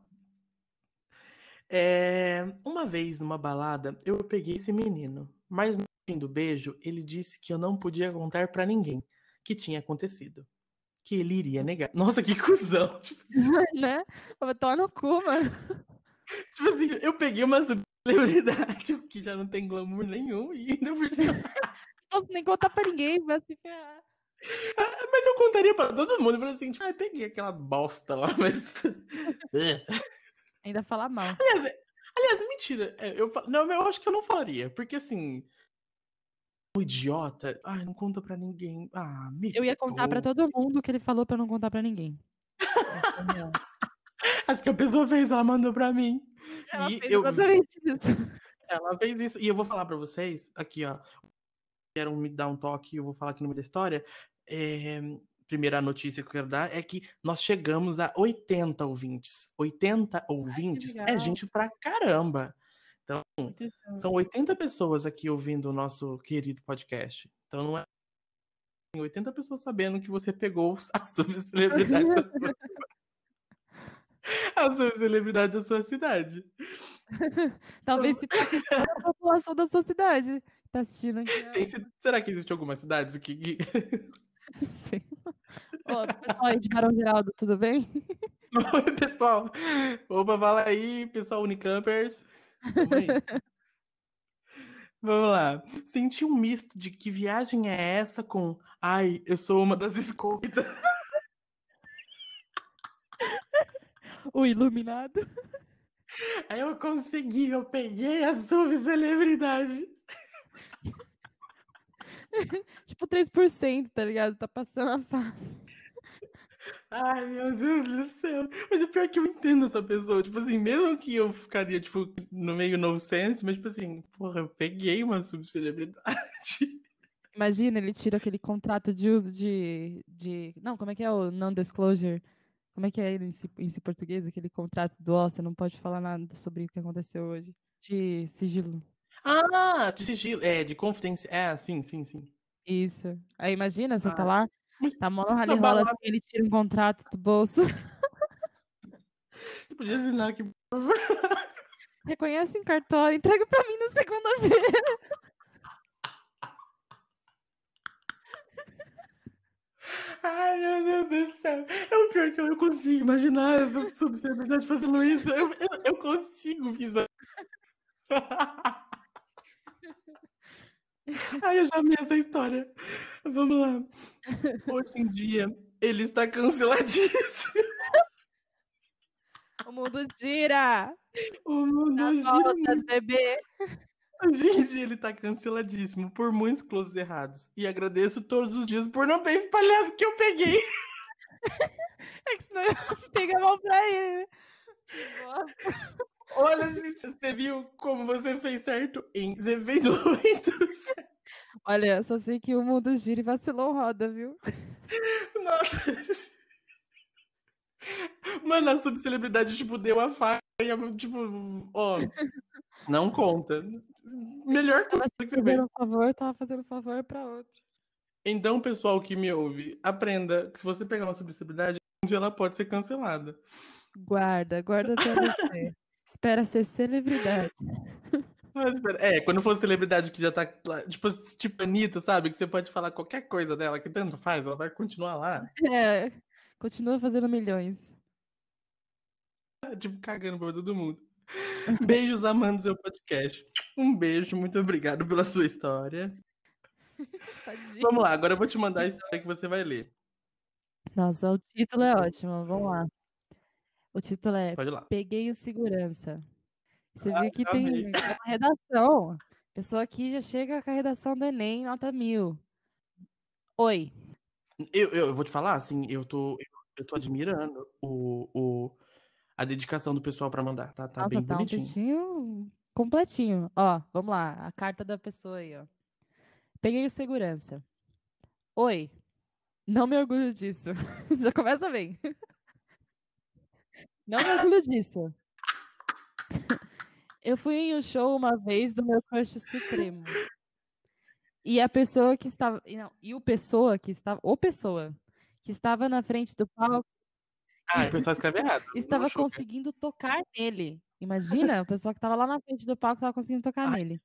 É, uma vez numa balada, eu peguei esse menino, mas no fim do beijo, ele disse que eu não podia contar para ninguém que tinha acontecido. Que ele iria negar. Nossa, que cuzão! <laughs> Tipo, <laughs> né? Tô no cu, mano. Tipo assim, eu peguei uma celebridade que já não tem glamour nenhum e ainda por cima <laughs> posso nem contar pra ninguém, vai se ferrar. Ah, mas eu contaria pra todo mundo, falando assim, tipo, ah, peguei aquela bosta lá, mas. Ainda falar mal. Aliás, aliás, me mentira. É, eu, não, eu acho que eu não faria. Porque assim. Idiota. Ai, não conta pra ninguém. Ah, me Eu ia contar pra todo mundo que ele falou pra não contar pra ninguém. <laughs> Acho que a pessoa fez, ela mandou pra mim. Ela e fez eu, exatamente isso. <laughs> Ela fez isso. E eu vou falar pra vocês, aqui, ó. Quero me dar um toque, eu vou falar aqui no meio da história. É, primeira notícia que eu quero dar é que nós chegamos a 80 ouvintes. 80 ouvintes Ai, é gente pra caramba. São 80 pessoas aqui ouvindo o nosso querido podcast. Então, não é 80 pessoas sabendo que você pegou a subcelebridade da sua <laughs> a subcelebridade da sua cidade. <laughs> Talvez se fosse a população da sua cidade. Tá assistindo aqui. Tem, será que existe algumas cidades que... <laughs> Sim. Ô, pessoal aí de Barão Geraldo, tudo bem? Oi, pessoal. Opa, fala aí, pessoal Unicampers. <laughs> Vamos lá. Senti um misto de que viagem é essa com ai, eu sou uma das escolhidas. <laughs> o iluminado. Aí eu consegui, eu peguei a subcelebridade. <laughs> tipo 3%, tá ligado? Tá passando a fase. Ai, meu Deus do céu. Mas o pior é que eu entendo essa pessoa. Tipo assim, mesmo que eu ficaria, tipo, no meio no sense, mas, tipo assim, porra, eu peguei uma subcelebridade. Imagina, ele tira aquele contrato de uso de. de... Não, como é que é o non-disclosure? Como é que é em, em português? Aquele contrato do ó, você não pode falar nada sobre o que aconteceu hoje. De sigilo. Ah, de sigilo. É, de confidência. É, sim, sim, sim. Isso. Aí imagina, você tá ah. tá lá, tá mó rally rola assim, ele tira um contrato do bolso. <laughs> Você podia assinar aqui. Reconhece em cartório, entrega pra mim na segunda-feira. Ai, meu Deus do céu. É o pior que eu, eu consigo imaginar essa subcelebridade fazendo isso. Eu, eu, eu consigo visualizar. <laughs> <laughs> Ai, eu já amei essa história. Vamos lá. Hoje em dia, ele está canceladíssimo. <laughs> O mundo gira! O mundo Na gira! Volta, bebê! Gente, ele tá canceladíssimo por muitos closes errados. E agradeço todos os dias por não ter espalhado o que eu peguei. <laughs> é que senão eu pegar mal pra ele, né? Olha, você viu como você fez certo em. Você fez muito certo. Olha, só sei que o mundo gira e vacilou roda, viu? Nossa. Mano, a subcelebridade, tipo, deu a faca e, tipo, ó, não conta. Melhor coisa que você fez. Um favor, tava fazendo favor para outro. Então, pessoal que me ouve, aprenda que se você pegar uma subcelebridade, ela pode ser cancelada. Guarda, guarda até você. <laughs> Espera ser celebridade. <laughs> É, quando for celebridade que já tá. Tipo, tipo Anitta, sabe? Que você pode falar qualquer coisa dela, que tanto faz, ela vai continuar lá. É, continua fazendo milhões. <laughs> Tipo, cagando pra todo mundo. Beijos amando seu podcast. Um beijo, muito obrigado pela sua história. <laughs> Tadinho. Vamos lá, agora eu vou te mandar a história que você vai ler. Nossa, o título é ótimo. Vamos lá. O título é. Peguei o Segurança. Você ah, viu que tem <laughs> uma redação. A pessoa aqui já chega com a redação do Enem, nota mil. Oi. Eu, eu, eu vou te falar, assim, eu tô, eu tô admirando o, o, a dedicação do pessoal para mandar. Tá, tá Nossa, bem tá bonitinho. um textinho completinho. Ó, vamos lá. A carta da pessoa aí, ó. Peguei o segurança. Oi. Não me orgulho disso. <laughs> Já começa bem. Não me orgulho disso. <laughs> Eu fui em um show uma vez do meu crush supremo. E a pessoa que estava. Não, e o pessoa que estava. Ou pessoa que estava na frente do palco ah, o pessoal escreve errado. <laughs> Estava conseguindo tocar nele. Imagina, o pessoal que estava lá na frente do palco estava conseguindo tocar Ai. nele.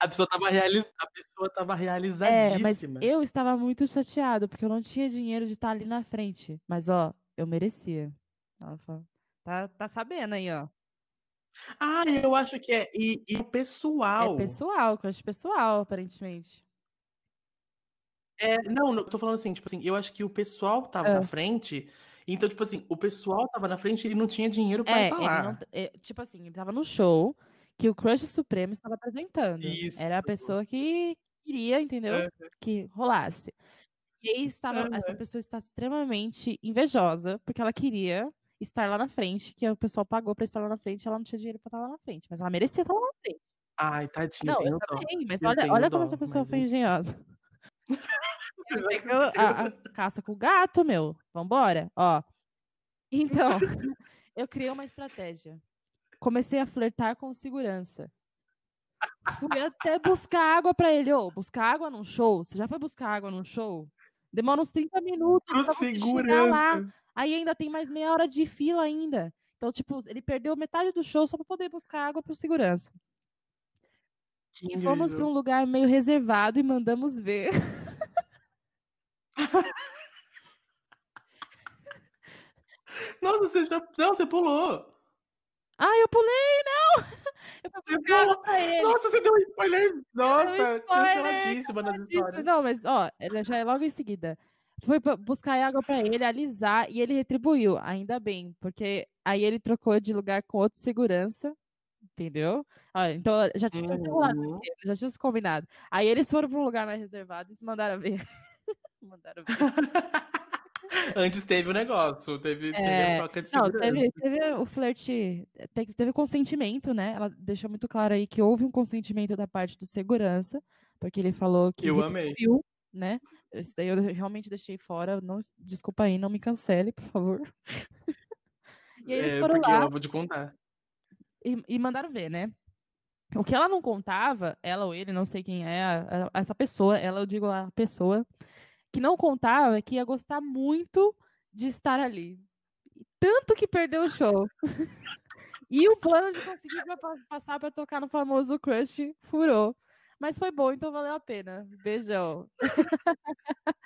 A pessoa estava realiz... a pessoa tava realizadíssima. É, mas eu estava muito chateado, porque eu não tinha dinheiro de estar ali na frente. Mas, ó, eu merecia. Ela falou, tá, tá sabendo aí, ó. Ah, eu acho que é. E, e o pessoal. É pessoal, crush pessoal, aparentemente. É, não, não, tô falando assim, tipo assim, eu acho que o pessoal tava é. na frente Então, tipo assim, o pessoal tava na frente e ele não tinha dinheiro pra É, ir pra lá. não é, tipo assim, ele estava no show que o Crush Supremo estava apresentando. Isso. Era a pessoa que queria, entendeu? Que rolasse. E aí estava essa pessoa está extremamente invejosa, porque ela queria estar lá na frente, que o pessoal pagou pra estar lá na frente, ela não tinha dinheiro pra estar lá na frente, mas ela merecia estar lá na frente. Ai, tadinha, Não, eu dó. também, mas Eu olha, olha como dó, essa pessoa foi en engenhosa. <laughs> Pegou a a caça com o gato, meu. Vambora, ó. Então, <laughs> <laughs> eu criei uma estratégia. Comecei a flertar com segurança. Fui até buscar água pra ele. Ô, buscar água num show? Você já foi buscar água num show? Demora uns 30 minutos Pro chegar lá. Aí ainda tem mais meia hora de fila ainda. Então, tipo, ele perdeu metade do show só pra poder buscar água pro segurança. Que E fomos pra incrível. um lugar meio reservado e mandamos ver. <laughs> Nossa, você já não, você pulou. Ai, eu pulei, não! <laughs> Eu Você pulou. Nossa, você deu um spoiler. Deu um Nossa, spoiler, canceladíssima nas histórias. não, mas ó, ela já é logo em seguida. Foi buscar água pra ele, alisar, e ele retribuiu, ainda bem, porque aí ele trocou de lugar com outro segurança, entendeu? Ó, então já tinha Uhum. já tinha se combinado. Aí eles foram pra um lugar mais reservado e se mandaram ver. <laughs> mandaram ver. <laughs> Antes teve o negócio, teve, teve a É, troca de não, segurança. teve, teve o flerte, teve, teve consentimento, né? Ela deixou muito claro aí que houve um consentimento da parte do segurança, porque ele falou que Eu amei. retribuiu, né? Isso daí eu realmente deixei fora. Não, desculpa aí, não me cancele, por favor. <laughs> E aí eles É, foram porque lá eu vou te contar. e, e mandaram ver, né? O que ela não contava, ela ou ele, não sei quem é, a- a- essa pessoa, ela eu digo a pessoa, que não contava é que ia gostar muito de estar ali. Tanto que perdeu o show. <laughs> e o plano de conseguir pa- pa- passar para tocar no famoso Crush furou. Mas foi bom, então valeu a pena. Beijão. <laughs>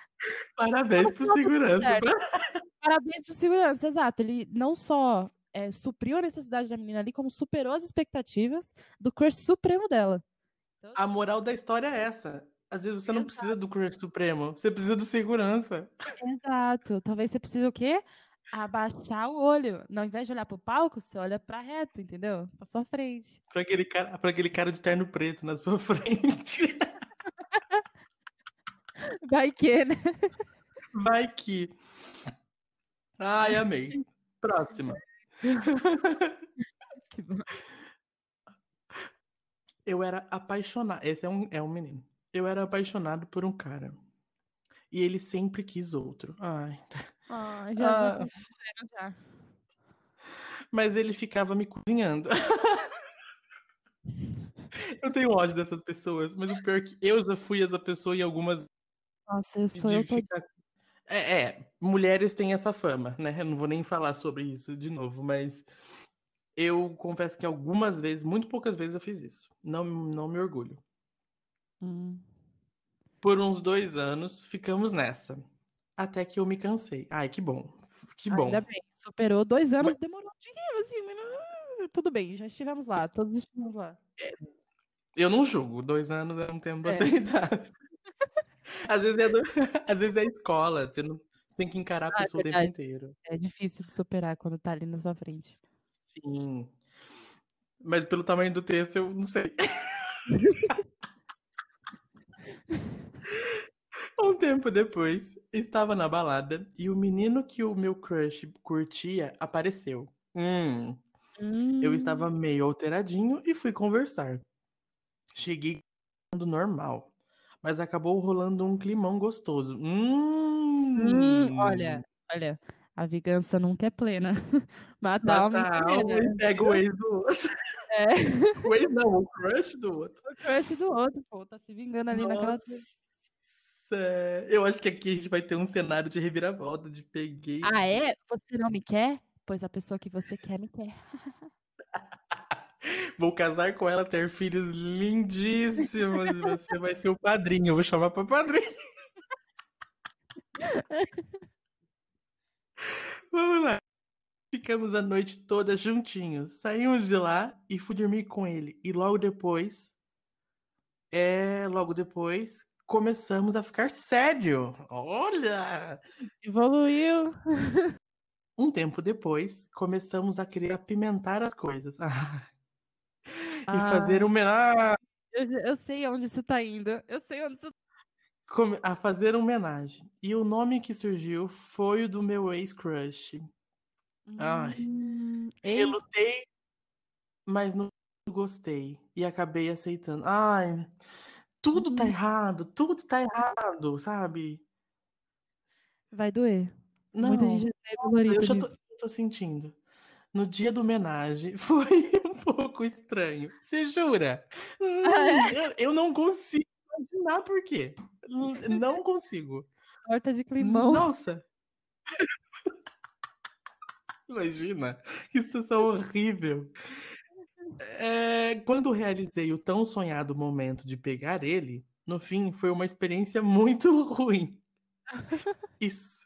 Parabéns pro segurança. certo. <laughs> Parabéns pro segurança, exato. Ele não só é, supriu a necessidade da menina ali, como superou as expectativas do crush supremo dela. Então, A moral da história é essa. Às vezes você não precisa do crush supremo, você precisa do segurança. Exato. Talvez você precise o quê? Abaixar o olho. Não, ao invés de olhar pro palco, você olha pra reto, entendeu? Pra sua frente. Pra aquele cara, pra aquele cara de terno preto na sua <laughs> frente. Vai que, né? Vai que. Ai, amei. Próxima. <laughs> Que bom. Eu era apaixonado. Esse é um, é um menino. Eu era apaixonado por um cara. E ele sempre quis outro. Ai. Ah, já, Ah, já, mas ele ficava me cozinhando. <laughs> eu tenho ódio dessas pessoas, mas o pior é que eu já fui essa pessoa em algumas Nossa, eu sou eu tô... ficar. É, é, mulheres têm essa fama, né? Eu não vou nem falar sobre isso de novo, mas eu confesso que algumas vezes, muito poucas vezes eu fiz isso. Não, não me orgulho. Hum. Por uns dois anos, ficamos nessa. Até que eu me cansei. Ai, que bom. Que bom. Ainda bem, superou dois anos, demorou um dia, assim, mas não- tudo bem, já estivemos lá, todos estivemos lá. Eu não julgo. Dois anos é um tempo É. aceitável. Às vezes é, do- <laughs> às vezes é escola. Você, não... você tem que encarar a Ah, é pessoa o tempo inteiro. É difícil de superar quando tá ali na sua frente. Sim. Mas pelo tamanho do texto, eu não sei. <laughs> Um tempo depois, estava na balada e o menino que o meu crush curtia apareceu. Hum, eu Hum, estava meio alteradinho e fui conversar. Cheguei falando normal, mas acabou rolando um climão gostoso. hum, Hum, olha, olha, a vingança nunca é plena. <laughs> Matar alma e pega o ex do outro. É, <laughs> O ex não, o crush do outro. o crush do outro, pô, tá se vingando ali naquela. Nossa, eu acho que aqui a gente vai ter um cenário de reviravolta, de peguei. Ah, é? Você não me quer? Pois a pessoa que você quer me quer. <laughs> Vou casar com ela, ter filhos lindíssimos. e Você vai ser o padrinho. Eu vou chamar para padrinho. <laughs> Vamos lá. Ficamos a noite toda juntinhos. Saímos de lá e fui dormir com ele. E logo depois, é, logo depois, começamos a ficar sério. Olha! Evoluiu. <laughs> Um tempo depois, começamos a querer apimentar as coisas. <laughs> e Ah. fazer homenagem. Eu, eu sei onde isso tá indo. Eu sei onde isso A fazer homenagem. E o nome que surgiu foi o do meu ex-crush. Ai. Hum, Eu lutei, mas não gostei. E acabei aceitando. Ai, tudo tá Hum. errado, tudo tá errado, sabe? Vai doer. Não, Muita gente saiu dolorida eu já tô, eu tô sentindo. No dia do homenagem <laughs> foi um pouco estranho. Você jura? Hum, <laughs> eu, eu não consigo imaginar por quê. N- Não consigo. Torta de climão. Nossa! <laughs> Imagina, que situação horrível. É, quando realizei o tão sonhado momento de pegar ele, no fim foi uma experiência muito <laughs> ruim. <laughs> Isso.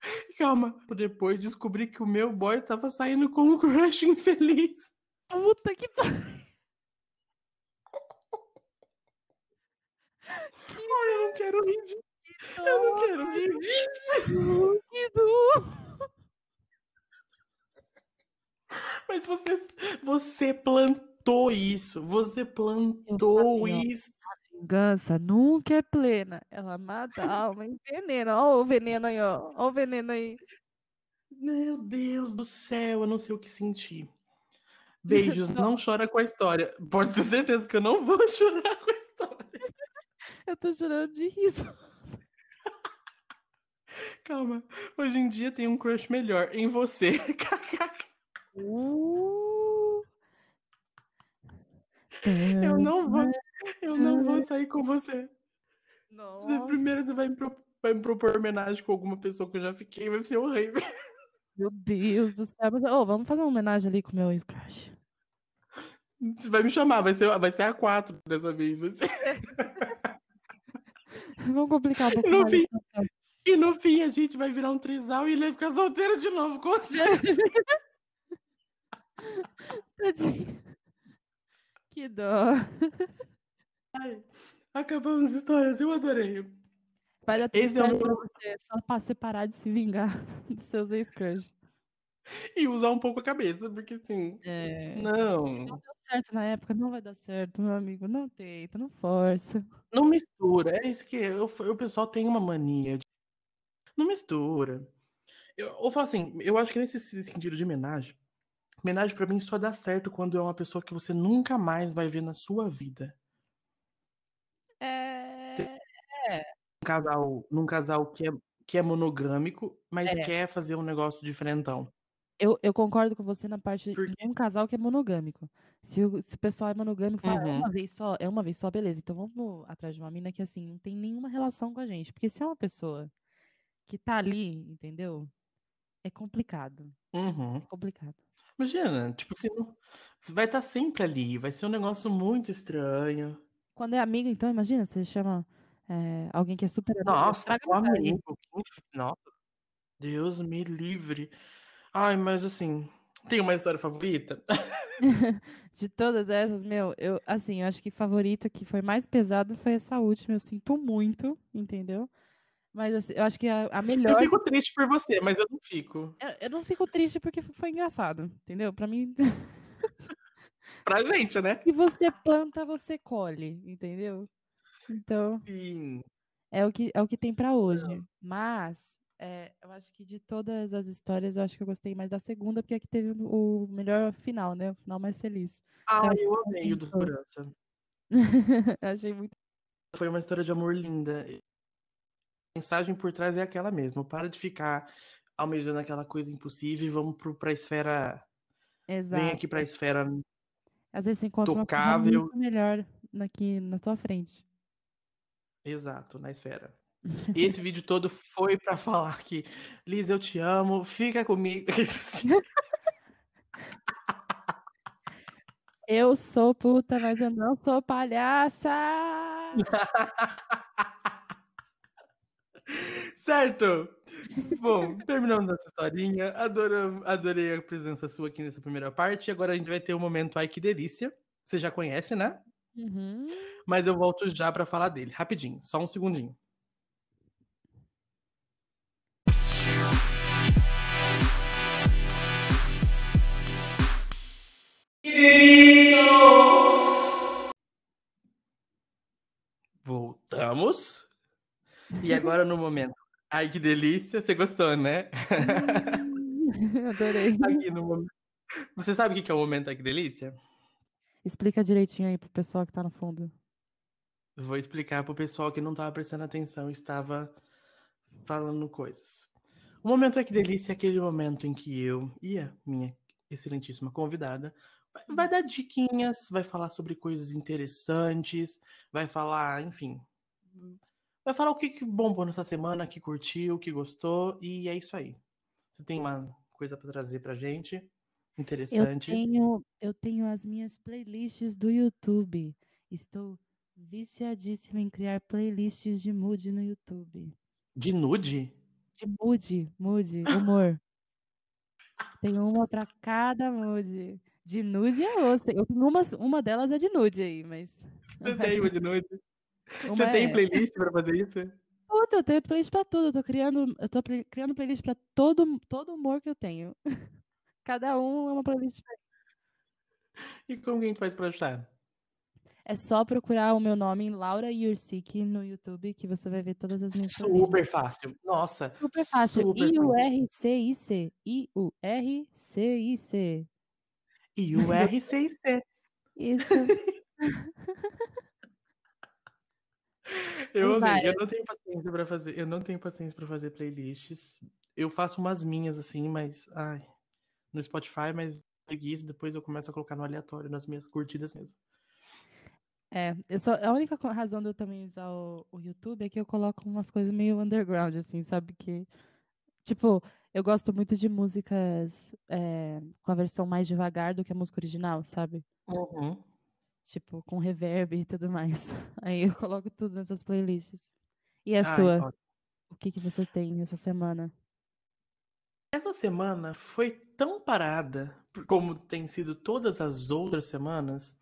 <laughs> Calma, depois descobri que o meu boy tava saindo com um crush infeliz. Puta que pariu. Ai, eu não quero rir. Eu não quero rir. Que dor. Mas você, você plantou isso. Você plantou falei, ó. isso. Vingança nunca é plena. Ela mata a alma, envenena. Ó o veneno aí, ó. Ó o veneno aí. Meu Deus do céu, eu não sei o que sentir. <laughs> Beijos, não chora com a história. Pode ter certeza que eu não vou <laughs> chorar com a história. Eu tô chorando de riso. Calma. Hoje em dia tem um crush melhor em você. <laughs> Uh. Eu não vou, eu não vou sair com você. Nossa. Primeiro você vai me, pro- vai me propor homenagem com alguma pessoa que eu já fiquei, vai ser horrível. Meu Deus do céu. Ô, vamos fazer uma homenagem ali com o meu ex-crush. Você vai me chamar, vai ser, vai ser a quatro dessa vez. vai ser- <laughs> Vamos complicar um pouco No mais fim. situação. E no fim a gente vai virar um trisal e ele vai ficar solteiro de novo com <laughs> você. <laughs> Tadinho. Que dó. Ai, acabamos as histórias, eu adorei. Vai dar tudo Esse é certo pra você. Só pra você parar de se vingar <laughs> dos seus ex-crush. E usar um pouco a cabeça, porque assim, É. não, Não deu certo na época, não vai dar certo, meu amigo. Não tenta, não força. não mistura. É isso que eu, o pessoal tem uma mania de. Não mistura. Eu, eu falo assim, eu acho que nesse sentido de homenagem, homenagem pra mim só dá certo quando é uma pessoa que você nunca mais vai ver na sua vida. É. Um casal, num casal que é, que é monogâmico, mas É. quer fazer um negócio diferentão. Eu, eu concordo com você na parte de um casal que é monogâmico. Se o, se o pessoal é monogâmico, fala, é Uhum. uma vez só, é uma vez só, beleza. Então vamos atrás de uma mina que assim não tem nenhuma relação com a gente. Porque se é uma pessoa que tá ali, entendeu? É complicado. Uhum. É complicado. Imagina, tipo assim, vai estar sempre ali, vai ser um negócio muito estranho. Quando é amigo, então, imagina, você chama é, alguém que é super amigo. Nossa, amigo. inf- Nossa, Deus me livre. Ai, mas assim, tem uma história favorita? <laughs> De todas essas, meu, eu, assim, eu acho que favorita que foi mais pesada foi essa última. Eu sinto muito, entendeu? Mas assim, eu acho que a, a Eu melhor. fico triste por você, mas eu não fico. Eu, eu não fico triste porque foi engraçado, entendeu? Pra mim, <laughs> Pra gente, né? que você planta, você colhe, entendeu? Então, Sim. é o que, é o que tem pra hoje. Mas, é, eu acho que de todas as histórias, eu acho que eu gostei mais da segunda, porque é que teve o melhor final, né? O final mais feliz. Acho eu amei o do segurança. <laughs> Eu achei muito. Foi uma história de amor linda. A mensagem por trás é aquela mesma. Para de ficar almejando aquela coisa impossível e vamos pro, pra esfera. Vem Exato. aqui pra esfera. Às vezes você encontra uma coisa tocável. melhor aqui na tua frente. Exato, na esfera. E esse vídeo todo foi pra falar que, Liz, eu te amo, fica comigo. <laughs> Eu sou puta, mas eu não sou palhaça! <laughs> Certo! Bom, terminamos essa historinha. Adoro, adorei a presença sua aqui nessa primeira parte. Agora a gente vai ter um momento ai que delícia. Você já conhece, né? Uhum. Mas eu volto já para falar dele, rapidinho, só um segundinho. Que delícia! Voltamos. E agora no momento Ai, que delícia. Você gostou, né? <laughs> Adorei. Aqui no momento. Você sabe o que é o momento Ai, que delícia? Explica direitinho aí pro pessoal que tá no fundo. Vou explicar pro pessoal que não tava prestando atenção, estava falando coisas. O momento é que delícia é aquele momento em que eu e a minha excelentíssima convidada vai dar diquinhas, vai falar sobre coisas interessantes, vai falar, enfim, vai falar o que, que bombou nessa semana, que curtiu, que gostou, e é isso aí. Você tem uma coisa para trazer pra gente? Interessante. Eu tenho, eu tenho as minhas playlists do YouTube. Estou viciadíssima em criar playlists de mood no YouTube. De nude? De mood, mood, humor. <laughs> Tem uma para cada mood. De nude é outra. Eu, uma, uma delas é de nude aí, mas. Você tem uma de nude? Você tem é... playlist para fazer isso? Puta, eu tenho playlist pra tudo. Eu tô criando, eu tô criando playlist pra todo, todo humor que eu tenho. <laughs> Cada um é uma playlist E como que a gente faz pra achar? É só procurar o meu nome em Laura Yursik no YouTube que você vai ver todas as minhas Super fácil. Nossa. Super fácil. I-U-R-C-I-C. I-U-R-C-I-C. I-U-R-C-I-C. Isso. <laughs> eu, amei. eu não tenho paciência para fazer, eu não tenho paciência para fazer playlists. Eu faço umas minhas assim, mas ai, no Spotify, mas preguiça, depois eu começo a colocar no aleatório nas minhas curtidas mesmo. É, eu só, a única razão de eu também usar o, o, YouTube é que eu coloco umas coisas meio underground, assim, sabe? Que, tipo, eu gosto muito de músicas é, com a versão mais devagar do que a música original, sabe? Uhum. Tipo, com reverb e tudo mais. <laughs> Aí eu coloco tudo nessas playlists. E a Ai, sua? Ó. O que, que você tem essa semana? Essa semana foi tão parada, como tem sido todas as outras semanas,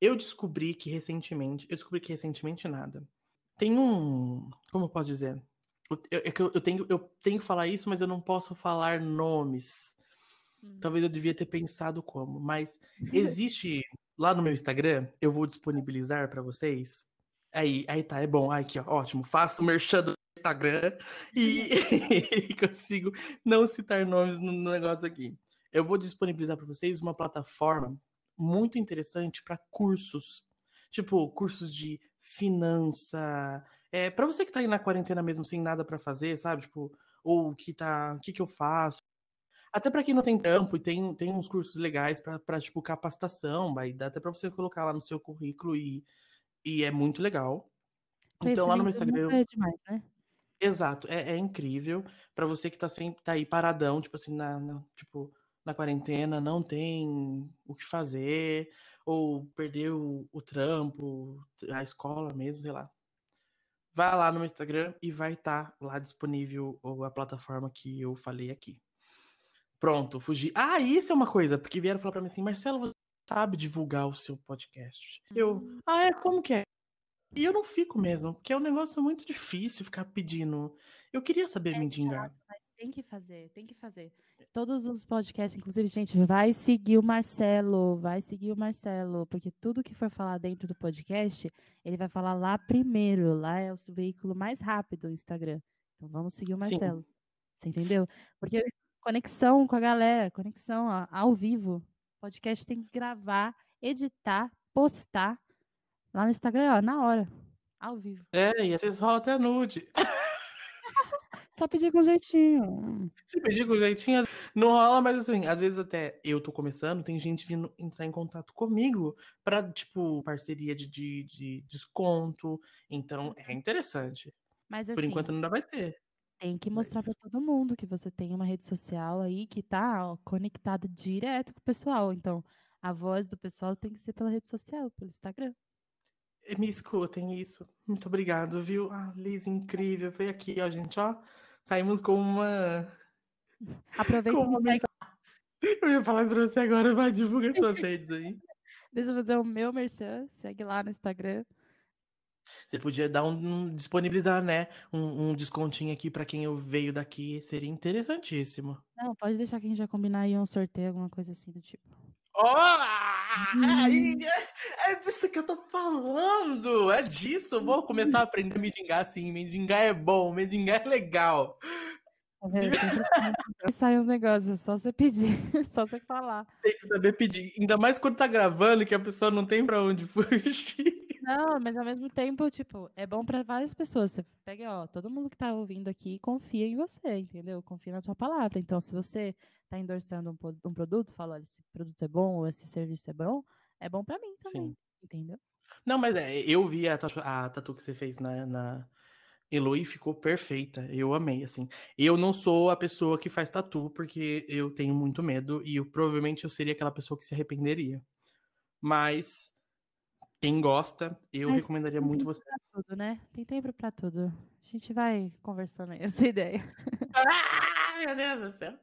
eu descobri que recentemente, eu descobri que recentemente nada. Tem um, como eu posso dizer? Eu, eu, eu, tenho, eu tenho que falar isso, mas eu não posso falar nomes. Hum. Talvez eu devia ter pensado como, mas <laughs> existe lá no meu Instagram, eu vou disponibilizar para vocês. Aí, aí tá, é bom. Aí aqui, ó, ótimo. Faço o merchan do Instagram e, e <laughs> <laughs> consigo não citar nomes no negócio aqui. Eu vou disponibilizar para vocês uma plataforma muito interessante para cursos. Tipo, cursos de finança. É, para você que tá aí na quarentena mesmo sem nada para fazer, sabe? Tipo, ou que tá, o que que eu faço? Até para quem não tem trampo e tem, tem uns cursos legais para tipo capacitação, vai dá até para você colocar lá no seu currículo e, e é muito legal. Então lá no meu Instagram é demais, né? Exato, é, é incrível para você que tá sempre tá aí paradão, tipo assim, na, na tipo na quarentena, não tem o que fazer, ou perdeu o trampo, a escola mesmo, sei lá. Vai lá no Instagram e vai estar tá lá disponível a plataforma que eu falei aqui. Pronto, fugi. Ah, isso é uma coisa, porque vieram falar para mim assim, Marcelo, você sabe divulgar o seu podcast? Eu, hum. ah, é, como que é? E eu não fico mesmo, porque é um negócio muito difícil ficar pedindo. Eu queria saber é me dingar. Mas tem que fazer, tem que fazer. Todos os podcasts, inclusive, gente, vai seguir o Marcelo, vai seguir o Marcelo, porque tudo que for falar dentro do podcast, ele vai falar lá primeiro. Lá é o veículo mais rápido, o Instagram. Então vamos seguir o Marcelo. Sim. Você entendeu? Porque conexão com a galera, conexão ó, ao vivo. Podcast tem que gravar, editar, postar lá no Instagram, ó, na hora, ao vivo. É, e às vezes rola até nude. <laughs> Só pedir com jeitinho. Se pedir com jeitinho, não rola, mas assim, às vezes até eu tô começando, tem gente vindo entrar em contato comigo para tipo, parceria de, de, de, desconto. Então, é interessante. Mas assim, Por enquanto não vai ter. Tem que mostrar para todo mundo que você tem uma rede social aí que tá conectada direto com o pessoal. Então, a voz do pessoal tem que ser pela rede social, pelo Instagram. Me escutem isso. Muito obrigado, viu? Ah, Liz, incrível. Foi aqui, ó, gente, ó. Saímos com uma. <laughs> Aproveita com uma mensagem. Eu ia falar isso pra você agora, vai divulgar suas redes aí. <laughs> Deixa eu fazer o meu merchan, segue lá no Instagram. Você podia dar um, um disponibilizar, né? Um, um descontinho aqui para quem eu veio daqui, seria interessantíssimo. Não, pode deixar que a gente já combinar aí um sorteio, alguma coisa assim do tipo. Oh, hum. é, é disso que eu tô falando. É disso. Vou começar a aprender a mendigar assim. Mendigar é bom, mendigar é legal. É, sai os negócios, só você pedir, <laughs> só você falar. Tem que saber pedir, ainda mais quando tá gravando, que a pessoa não tem pra onde fugir. Não, mas ao mesmo tempo, tipo, é bom para várias pessoas. Você pega, ó, todo mundo que tá ouvindo aqui confia em você, entendeu? Confia na tua palavra. Então, se você tá endossando um, um produto, fala, olha, esse produto é bom, ou esse serviço é bom, é bom para mim também, Sim. entendeu? Não, mas é, eu vi a tatu, a tatu que você fez na, na Eloy ficou perfeita. Eu amei, assim. Eu não sou a pessoa que faz tatu, porque eu tenho muito medo e eu, provavelmente eu seria aquela pessoa que se arrependeria. Mas quem gosta, eu Mas recomendaria muito você. tudo, né? Tem tempo para tudo. A gente vai conversando aí, <laughs> essa ideia. <laughs> Ah, meu Deus do céu.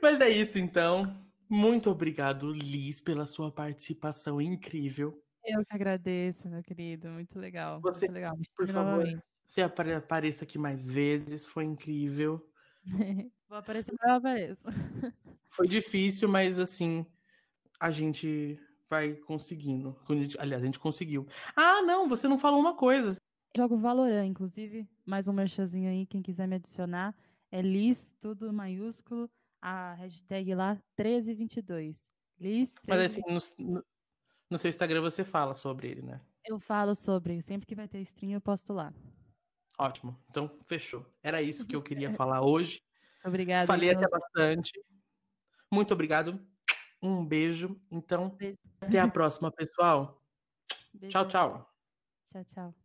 Mas é isso, então. Muito obrigado, Liz, pela sua participação incrível. Eu que agradeço, meu querido. Muito legal. Você, muito legal. por favor, você apareça aqui mais vezes. Foi incrível. <laughs> Vou aparecer, eu apareço. Foi difícil, mas assim, a gente vai conseguindo. Aliás, a gente conseguiu. Ah, não, você não falou uma coisa. Jogo Valorant, inclusive, mais um merchazinho aí, quem quiser me adicionar. É Liz, tudo maiúsculo, a hashtag lá, 1322. Liz, 1322. Mas assim, no, no seu Instagram você fala sobre ele, né? Eu falo sobre, sempre que vai ter stream eu posto lá. Ótimo, então fechou. Era isso que eu queria <laughs> falar hoje. Obrigada. Falei então. até bastante. Muito obrigado. Um beijo. Então, beijo. até a <laughs> próxima, pessoal. Beijo. Tchau, tchau. Tchau, tchau.